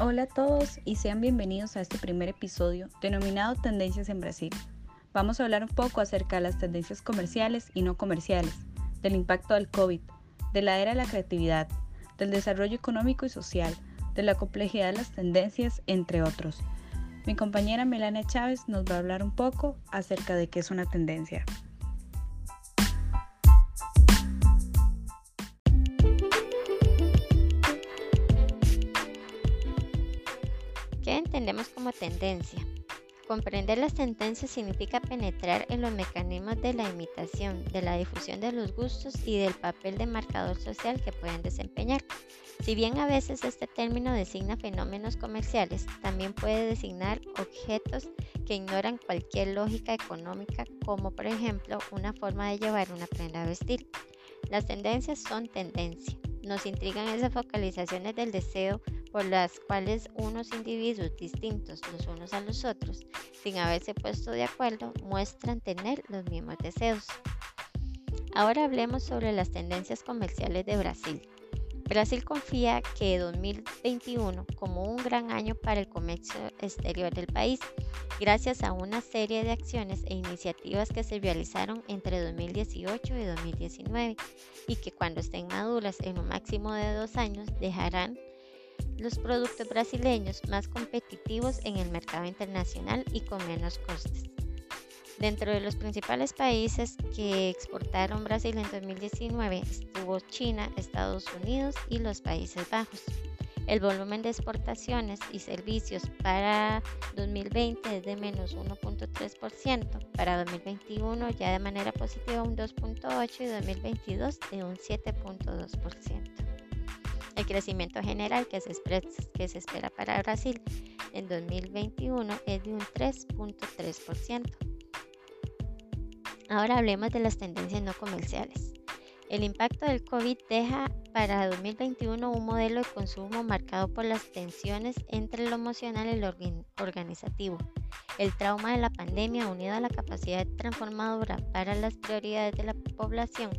Hola a todos y sean bienvenidos a este primer episodio denominado Tendencias en Brasil. Vamos a hablar un poco acerca de las tendencias comerciales y no comerciales, del impacto del COVID, de la era de la creatividad, del desarrollo económico y social, de la complejidad de las tendencias, entre otros. Mi compañera Melania Chávez nos va a hablar un poco acerca de qué es una tendencia. ¿Qué entendemos como tendencia? Comprender las tendencias significa penetrar en los mecanismos de la imitación, de la difusión de los gustos y del papel de marcador social que pueden desempeñar. Si bien a veces este término designa fenómenos comerciales, también puede designar objetos que ignoran cualquier lógica económica, como por ejemplo una forma de llevar una prenda a vestir. Las tendencias son tendencia. Nos intrigan esas focalizaciones del deseo por las cuales unos individuos distintos los unos a los otros, sin haberse puesto de acuerdo, muestran tener los mismos deseos. Ahora hablemos sobre las tendencias comerciales de Brasil. Brasil confía que 2021 como un gran año para el comercio exterior del país, gracias a una serie de acciones e iniciativas que se realizaron entre 2018 y 2019 y que cuando estén maduras en un máximo de dos años dejarán los productos brasileños más competitivos en el mercado internacional y con menos costes. Dentro de los principales países que exportaron Brasil en 2019 estuvo China, Estados Unidos y los Países Bajos. El volumen de exportaciones y servicios para 2020 es de menos 1.3%, para 2021 ya de manera positiva un 2.8% y 2022 de un 7.2%. El crecimiento general que se, que se espera para Brasil en 2021 es de un 3.3%. Ahora hablemos de las tendencias no comerciales. El impacto del COVID deja para 2021 un modelo de consumo marcado por las tensiones entre lo emocional y lo organizativo. El trauma de la pandemia unido a la capacidad transformadora para las prioridades de la población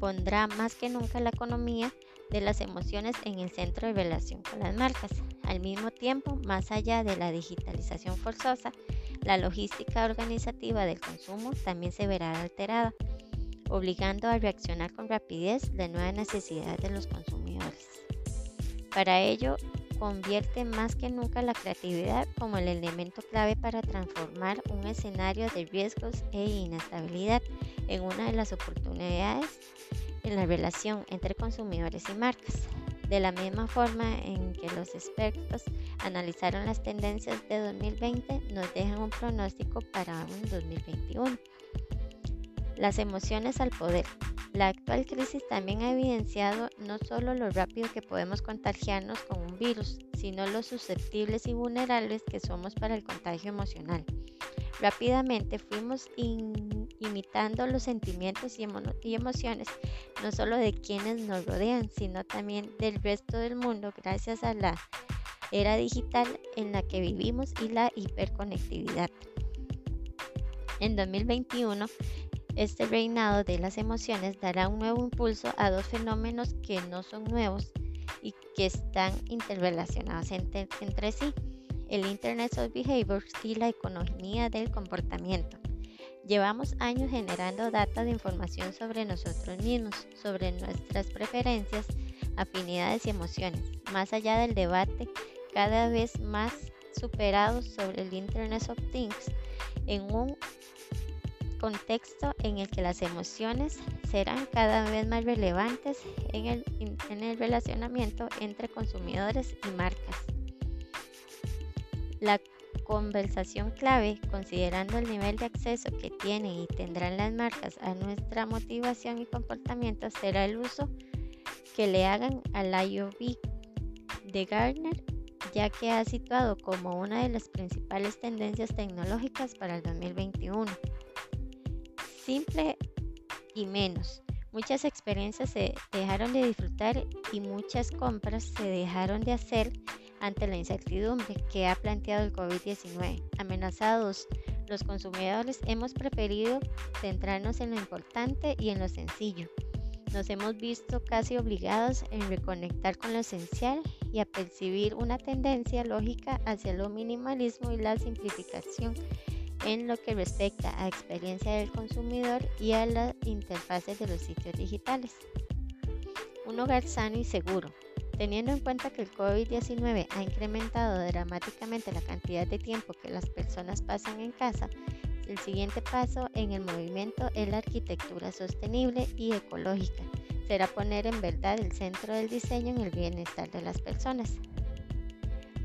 pondrá más que nunca la economía de las emociones en el centro de relación con las marcas. Al mismo tiempo, más allá de la digitalización forzosa, la logística organizativa del consumo también se verá alterada, obligando a reaccionar con rapidez las nuevas necesidades de los consumidores. Para ello, convierte más que nunca la creatividad como el elemento clave para transformar un escenario de riesgos e inestabilidad en una de las oportunidades en la relación entre consumidores y marcas de la misma forma en que los expertos analizaron las tendencias de 2020, nos dejan un pronóstico para un 2021. Las emociones al poder. La actual crisis también ha evidenciado no solo lo rápido que podemos contagiarnos con un virus, sino lo susceptibles y vulnerables que somos para el contagio emocional. Rápidamente fuimos imitando los sentimientos y, emociones no solo de quienes nos rodean, sino también del resto del mundo gracias a la era digital en la que vivimos y la hiperconectividad. En 2021, este reinado de las emociones dará un nuevo impulso a dos fenómenos que no son nuevos y que están interrelacionados entre, sí, el Internet of Behaviors y la economía del comportamiento. Llevamos años generando data de información sobre nosotros mismos, sobre nuestras preferencias, afinidades y emociones, más allá del debate cada vez más superado sobre el Internet of Things, en un contexto en el que las emociones serán cada vez más relevantes en el, en el relacionamiento entre consumidores y marcas. La conversación clave, considerando el nivel de acceso que tienen y tendrán las marcas a nuestra motivación y comportamiento, será el uso que le hagan al IOB de Gartner, ya que ha situado como una de las principales tendencias tecnológicas para el 2021. Simple y menos. Muchas experiencias se dejaron de disfrutar y muchas compras se dejaron de hacer ante la incertidumbre que ha planteado el COVID-19. Amenazados los consumidores, hemos preferido centrarnos en lo importante y en lo sencillo. nos hemos visto casi obligados en reconectar con lo esencial y a percibir una tendencia lógica hacia lo minimalismo y la simplificación en lo que respecta a experiencia del consumidor y a las interfaces de los sitios digitales. Un hogar sano y seguro. Teniendo en cuenta que el COVID-19 ha incrementado dramáticamente la cantidad de tiempo que las personas pasan en casa, el siguiente paso en el movimiento es la arquitectura sostenible y ecológica. Será poner en verdad el centro del diseño en el bienestar de las personas.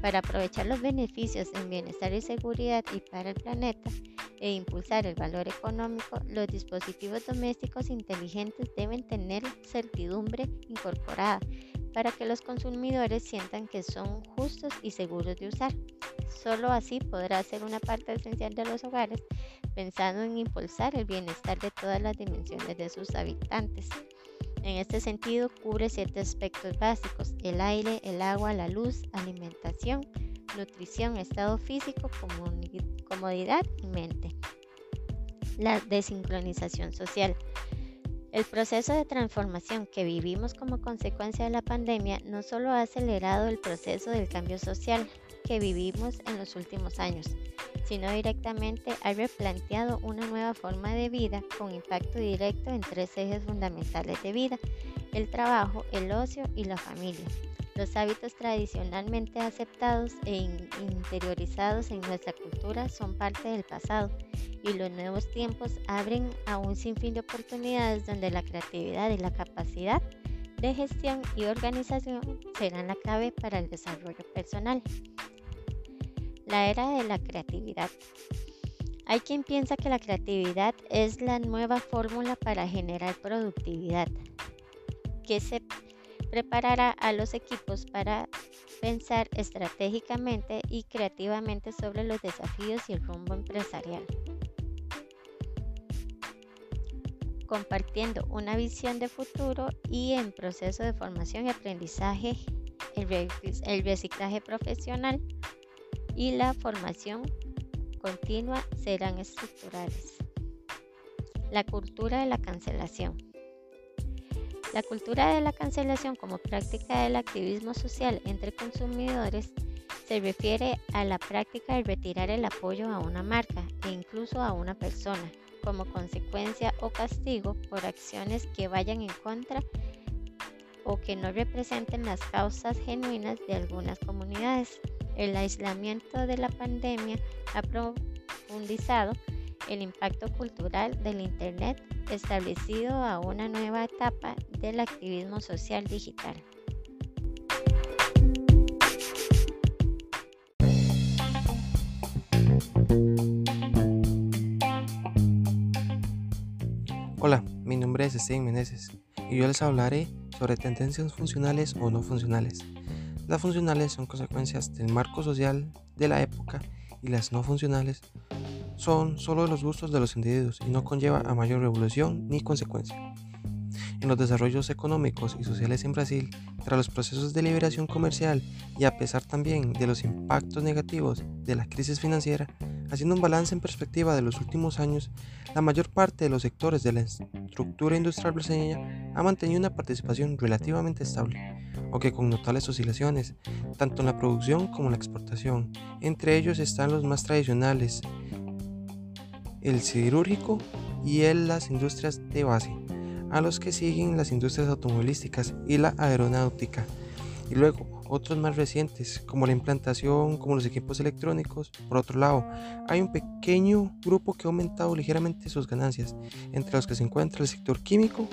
Para aprovechar los beneficios en bienestar y seguridad y para el planeta e impulsar el valor económico, los dispositivos domésticos inteligentes deben tener certidumbre incorporada para que los consumidores sientan que son justos y seguros de usar. Solo así podrá ser una parte esencial de los hogares, pensando en impulsar el bienestar de todas las dimensiones de sus habitantes. En este sentido, cubre siete aspectos básicos, el aire, el agua, la luz, alimentación, nutrición, estado físico, comodidad y mente. La desincronización social. El proceso de transformación que vivimos como consecuencia de la pandemia no solo ha acelerado el proceso del cambio social que vivimos en los últimos años, sino directamente ha replanteado una nueva forma de vida con impacto directo en tres ejes fundamentales de vida, el trabajo, el ocio y la familia. Los hábitos tradicionalmente aceptados e interiorizados en nuestra cultura son parte del pasado y los nuevos tiempos abren a un sinfín de oportunidades donde la creatividad y la capacidad de gestión y organización serán la clave para el desarrollo personal. La era de la creatividad. Hay quien piensa que la creatividad es la nueva fórmula para generar productividad, que se preparará a los equipos para pensar estratégicamente y creativamente sobre los desafíos y el rumbo empresarial. compartiendo una visión de futuro y en proceso de formación y aprendizaje, el, reciclaje profesional y la formación continua serán estructurales. La cultura de la cancelación. La cultura de la cancelación como práctica del activismo social entre consumidores se refiere a la práctica de retirar el apoyo a una marca e incluso a una persona como consecuencia o castigo por acciones que vayan en contra o que no representen las causas genuinas de algunas comunidades. El aislamiento de la pandemia ha profundizado el impacto cultural del Internet establecido a una nueva etapa del activismo social digital. Hola, mi nombre es Steven Meneses y yo les hablaré sobre tendencias funcionales o no funcionales. Las funcionales son consecuencias del marco social de la época y las no funcionales son solo los gustos de los individuos y no conlleva a mayor revolución ni consecuencia. En los desarrollos económicos y sociales en Brasil, tras los procesos de liberación comercial y a pesar también de los impactos negativos de la crisis financiera, Haciendo un balance en perspectiva de los últimos años, la mayor parte de los sectores de la estructura industrial brasileña ha mantenido una participación relativamente estable, aunque con notables oscilaciones, tanto en la producción como en la exportación. Entre ellos están los más tradicionales, el siderúrgico y el, las industrias de base, a los que siguen las industrias automovilísticas y la aeronáutica. Y luego, otros más recientes, como la implantación, como los equipos electrónicos. Por otro lado, hay un pequeño grupo que ha aumentado ligeramente sus ganancias, entre los que se encuentra el sector químico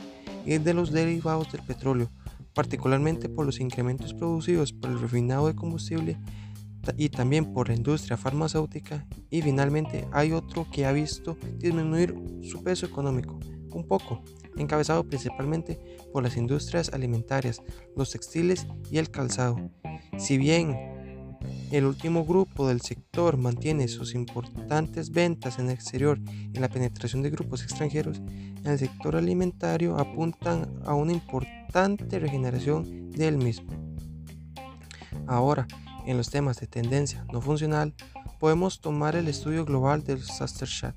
y de los derivados del petróleo, particularmente por los incrementos producidos por el refinado de combustible y también por la industria farmacéutica y finalmente hay otro que ha visto disminuir su peso económico un poco encabezado principalmente por las industrias alimentarias, los textiles y el calzado. Si bien el último grupo del sector mantiene sus importantes ventas en el exterior y la penetración de grupos extranjeros, en el sector alimentario apuntan a una importante regeneración del mismo. Ahora, en los temas de tendencia no funcional, podemos tomar el estudio global del Sasterchat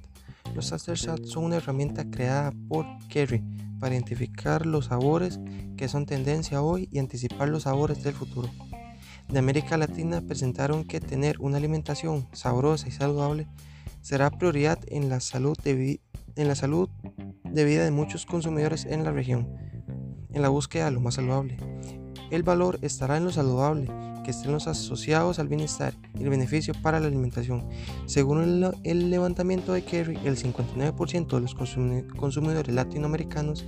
los Chat son una herramienta creada por Kerry para identificar los sabores que son tendencia hoy y anticipar los sabores del futuro. De América Latina presentaron que tener una alimentación sabrosa y saludable será prioridad en la salud de, en la salud de vida de muchos consumidores en la región, en la búsqueda de lo más saludable. El valor estará en lo saludable, que estén los asociados al bienestar y el beneficio para la alimentación. Según el, levantamiento de Kerry, el 59% de los consumidores latinoamericanos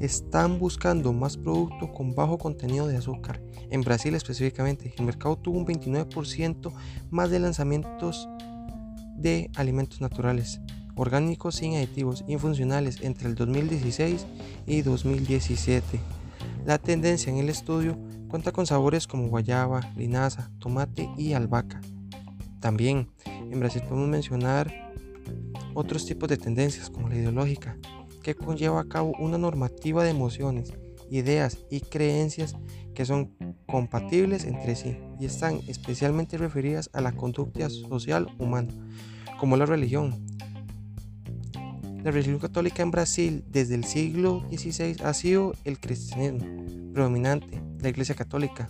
están buscando más productos con bajo contenido de azúcar. En Brasil específicamente, el mercado tuvo un 29% más de lanzamientos de alimentos naturales, orgánicos sin aditivos y funcionales entre el 2016 y 2017. La tendencia en el estudio cuenta con sabores como guayaba, linaza, tomate y albahaca. También en Brasil podemos mencionar otros tipos de tendencias como la ideológica, que conlleva a cabo una normativa de emociones, ideas y creencias que son compatibles entre sí y están especialmente referidas a la conducta social humana, como la religión. La religión católica en Brasil desde el siglo XVI ha sido el cristianismo predominante, la Iglesia Católica.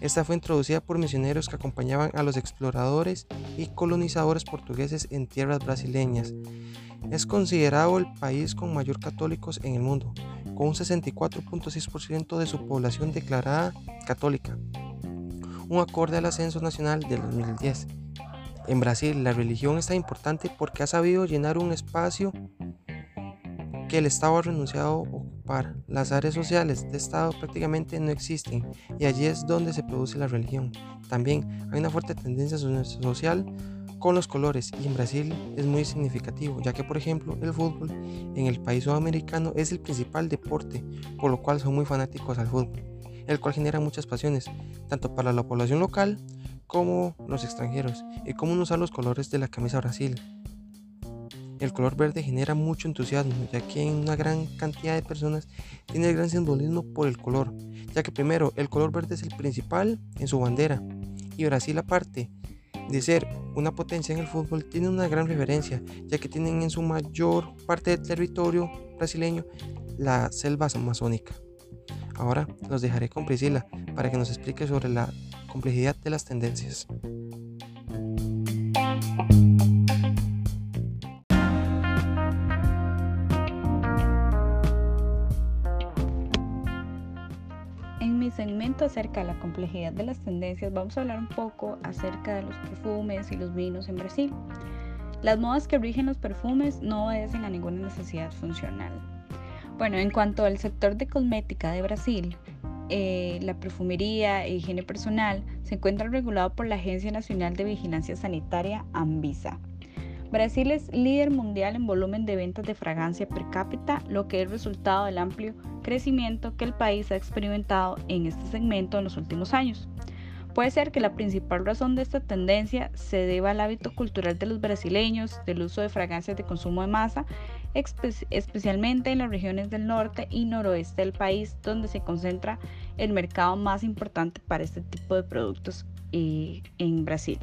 Esta fue introducida por misioneros que acompañaban a los exploradores y colonizadores portugueses en tierras brasileñas. Es considerado el país con mayor católicos en el mundo, con un 64.6% de su población declarada católica, un acorde al ascenso nacional del 2010. En Brasil, la religión es tan importante porque ha sabido llenar un espacio que el Estado ha renunciado a Las áreas sociales de Estado prácticamente no existen y allí es donde se produce la religión. También hay una fuerte tendencia social con los colores y en Brasil es muy significativo, ya que por ejemplo el fútbol en el país sudamericano es el principal deporte, por lo cual son muy fanáticos al fútbol, el cual genera muchas pasiones, tanto para la población local como los extranjeros y cómo usar los colores de la camisa Brasil. El color verde genera mucho entusiasmo, ya que en una gran cantidad de personas tiene gran simbolismo por el color, ya que primero el color verde es el principal en su bandera y Brasil aparte de ser una potencia en el fútbol tiene una gran referencia, ya que tienen en su mayor parte del territorio brasileño la selva amazónica. Ahora los dejaré con Priscila para que nos explique sobre la complejidad de las tendencias. Acerca de la complejidad de las tendencias vamos a hablar un poco acerca de los perfumes y los vinos en Brasil. Las modas que rigen los perfumes no obedecen a ninguna necesidad funcional. Bueno, en cuanto al sector de cosmética de Brasil, eh, la perfumería e higiene personal se encuentra regulado por la Agencia Nacional de Vigilancia Sanitaria, ANVISA. Brasil es líder mundial en volumen de ventas de fragancia per cápita, lo que es resultado del amplio crecimiento que el país ha experimentado en este segmento en los últimos años. Puede ser que la principal razón de esta tendencia se deba al hábito cultural de los brasileños del uso de fragancias de consumo de masa especialmente en las regiones del norte y noroeste del país, donde se concentra el mercado más importante para este tipo de productos eh, en Brasil.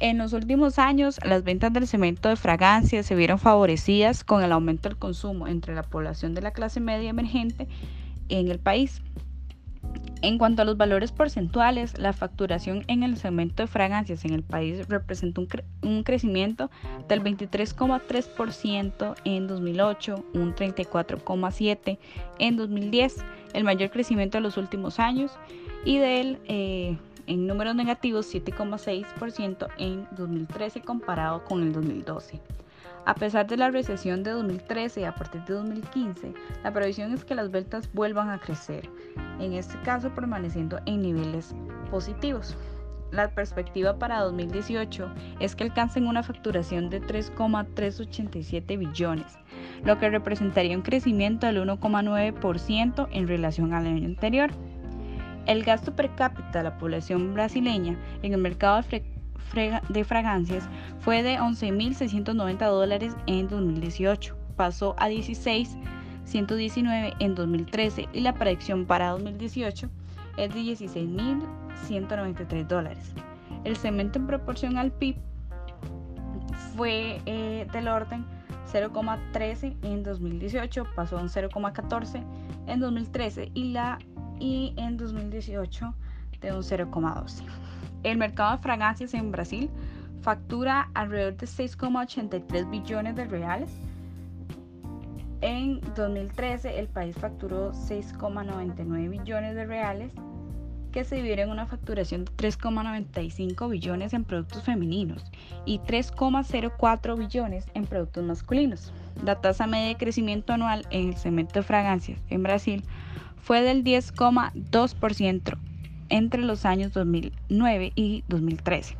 En los últimos años, las ventas del cemento de fragancia se vieron favorecidas con el aumento del consumo entre la población de la clase media emergente en el país. En cuanto a los valores porcentuales, la facturación en el segmento de fragancias en el país representa un, crecimiento del 23,3% en 2008, un 34,7% en 2010, el mayor crecimiento de los últimos años, y del eh, en números negativos 7,6% en 2013 comparado con el 2012. A pesar de la recesión de 2013 y a partir de 2015, la previsión es que las ventas vuelvan a crecer, en este caso permaneciendo en niveles positivos. La perspectiva para 2018 es que alcancen una facturación de 3,387 billones, lo que representaría un crecimiento del 1,9% en relación al año anterior. El gasto per cápita de la población brasileña en el mercado de fragancias fue de 11.690 dólares en 2018, pasó a 16.119 en 2013 y la predicción para 2018 es de 16.193 dólares. El cemento en proporción al PIB fue eh, del orden 0,13 en 2018, pasó a un 0,14 en 2013 y, la, y en 2018 de un 0,12. El mercado de fragancias en Brasil factura alrededor de 6,83 billones de reales. En 2013 el país facturó 6,99 billones de reales que se divide en una facturación de 3,95 billones en productos femeninos y 3,04 billones en productos masculinos. La tasa media de crecimiento anual en el segmento de fragancias en Brasil fue del 10,2% entre los años 2009 y 2013.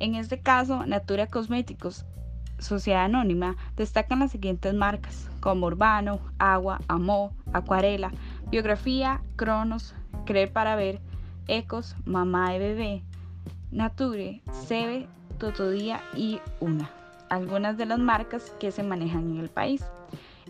En este caso, Natura Cosméticos, Sociedad Anónima, destacan las siguientes marcas como Urbano, Agua, Amó, Acuarela, Biografía, Cronos, Cree para Ver, Ecos, Mamá de Bebé, Nature, Sebe, Totodía y Una. Algunas de las marcas que se manejan en el país.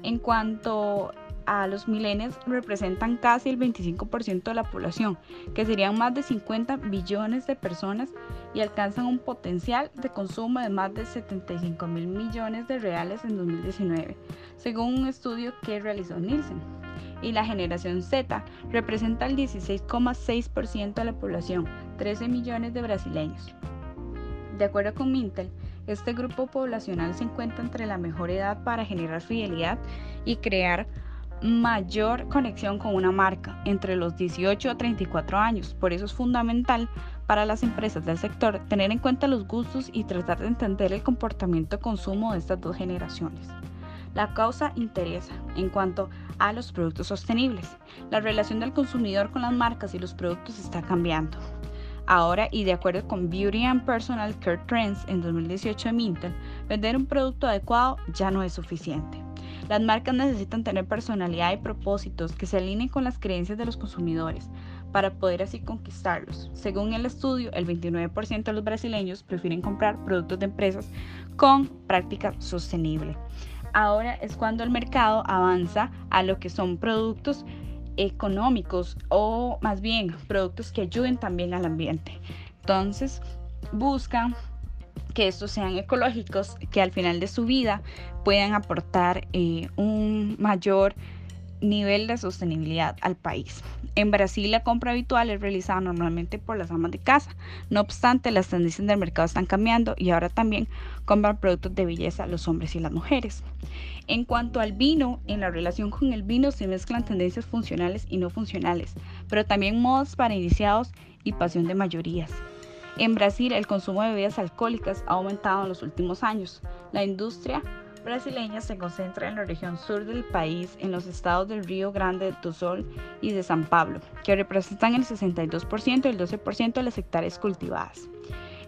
En cuanto a los milenios representan casi el 25% de la población, que serían más de 50 billones de personas y alcanzan un potencial de consumo de más de 75 mil millones de reales en 2019, según un estudio que realizó Nielsen y la generación Z representa el 16,6% de la población, 13 millones de brasileños. De acuerdo con Mintel, este grupo poblacional se encuentra entre la mejor edad para generar fidelidad y crear mayor conexión con una marca entre los 18 a 34 años. Por eso es fundamental para las empresas del sector tener en cuenta los gustos y tratar de entender el comportamiento de consumo de estas dos generaciones. La causa interesa en cuanto a los productos sostenibles. La relación del consumidor con las marcas y los productos está cambiando. Ahora, y de acuerdo con Beauty and Personal Care Trends en 2018 de Mintel, vender un producto adecuado ya no es suficiente. Las marcas necesitan tener personalidad y propósitos que se alineen con las creencias de los consumidores para poder así conquistarlos. Según el estudio, el 29% de los brasileños prefieren comprar productos de empresas con práctica sostenible ahora es cuando el mercado avanza a lo que son productos económicos o más bien productos que ayuden también al ambiente. Entonces, buscan que estos sean ecológicos, que al final de su vida puedan aportar eh, un mayor nivel de sostenibilidad al país. En Brasil la compra habitual es realizada normalmente por las amas de casa. No obstante, las tendencias del mercado están cambiando y ahora también compran productos de belleza los hombres y las mujeres. En cuanto al vino, en la relación con el vino se mezclan tendencias funcionales y no funcionales, pero también modos para iniciados y pasión de mayorías. En Brasil el consumo de bebidas alcohólicas ha aumentado en los últimos años. La industria brasileña se concentra en la región sur del país, en los estados del Río Grande do Sul y de San Pablo, que representan el 62% y el 12% de las hectáreas cultivadas.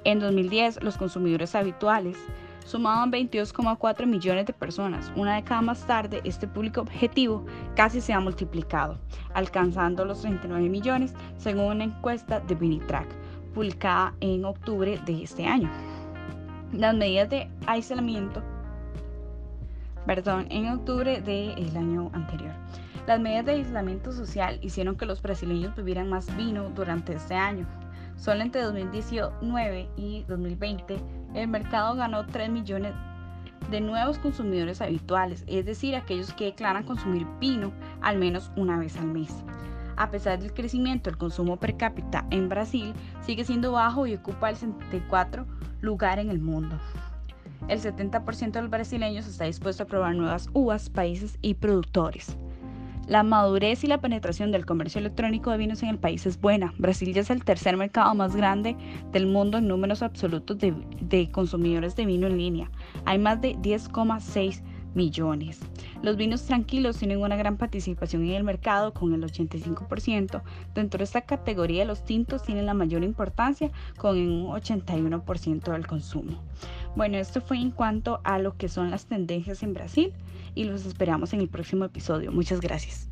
En 2010, los consumidores habituales sumaban 22,4 millones de personas. Una década más tarde, este público objetivo casi se ha multiplicado, alcanzando los 39 millones según una encuesta de Binitrack, publicada en octubre de este año. Las medidas de aislamiento perdón, en octubre del año anterior. Las medidas de aislamiento social hicieron que los brasileños bebieran más vino durante este año. Solo entre 2019 y 2020 el mercado ganó 3 millones de nuevos consumidores habituales, es decir, aquellos que declaran consumir vino al menos una vez al mes. A pesar del crecimiento del consumo per cápita en Brasil, sigue siendo bajo y ocupa el 74 lugar en el mundo. El 70% de los brasileños está dispuesto a probar nuevas uvas, países y productores. La madurez y la penetración del comercio electrónico de vinos en el país es buena. Brasil ya es el tercer mercado más grande del mundo en números absolutos de, de consumidores de vino en línea. Hay más de 10,6 millones. Los vinos tranquilos tienen una gran participación en el mercado con el 85%. Dentro de esta categoría los tintos tienen la mayor importancia con un 81% del consumo. Bueno, esto fue en cuanto a lo que son las tendencias en Brasil y los esperamos en el próximo episodio. Muchas gracias.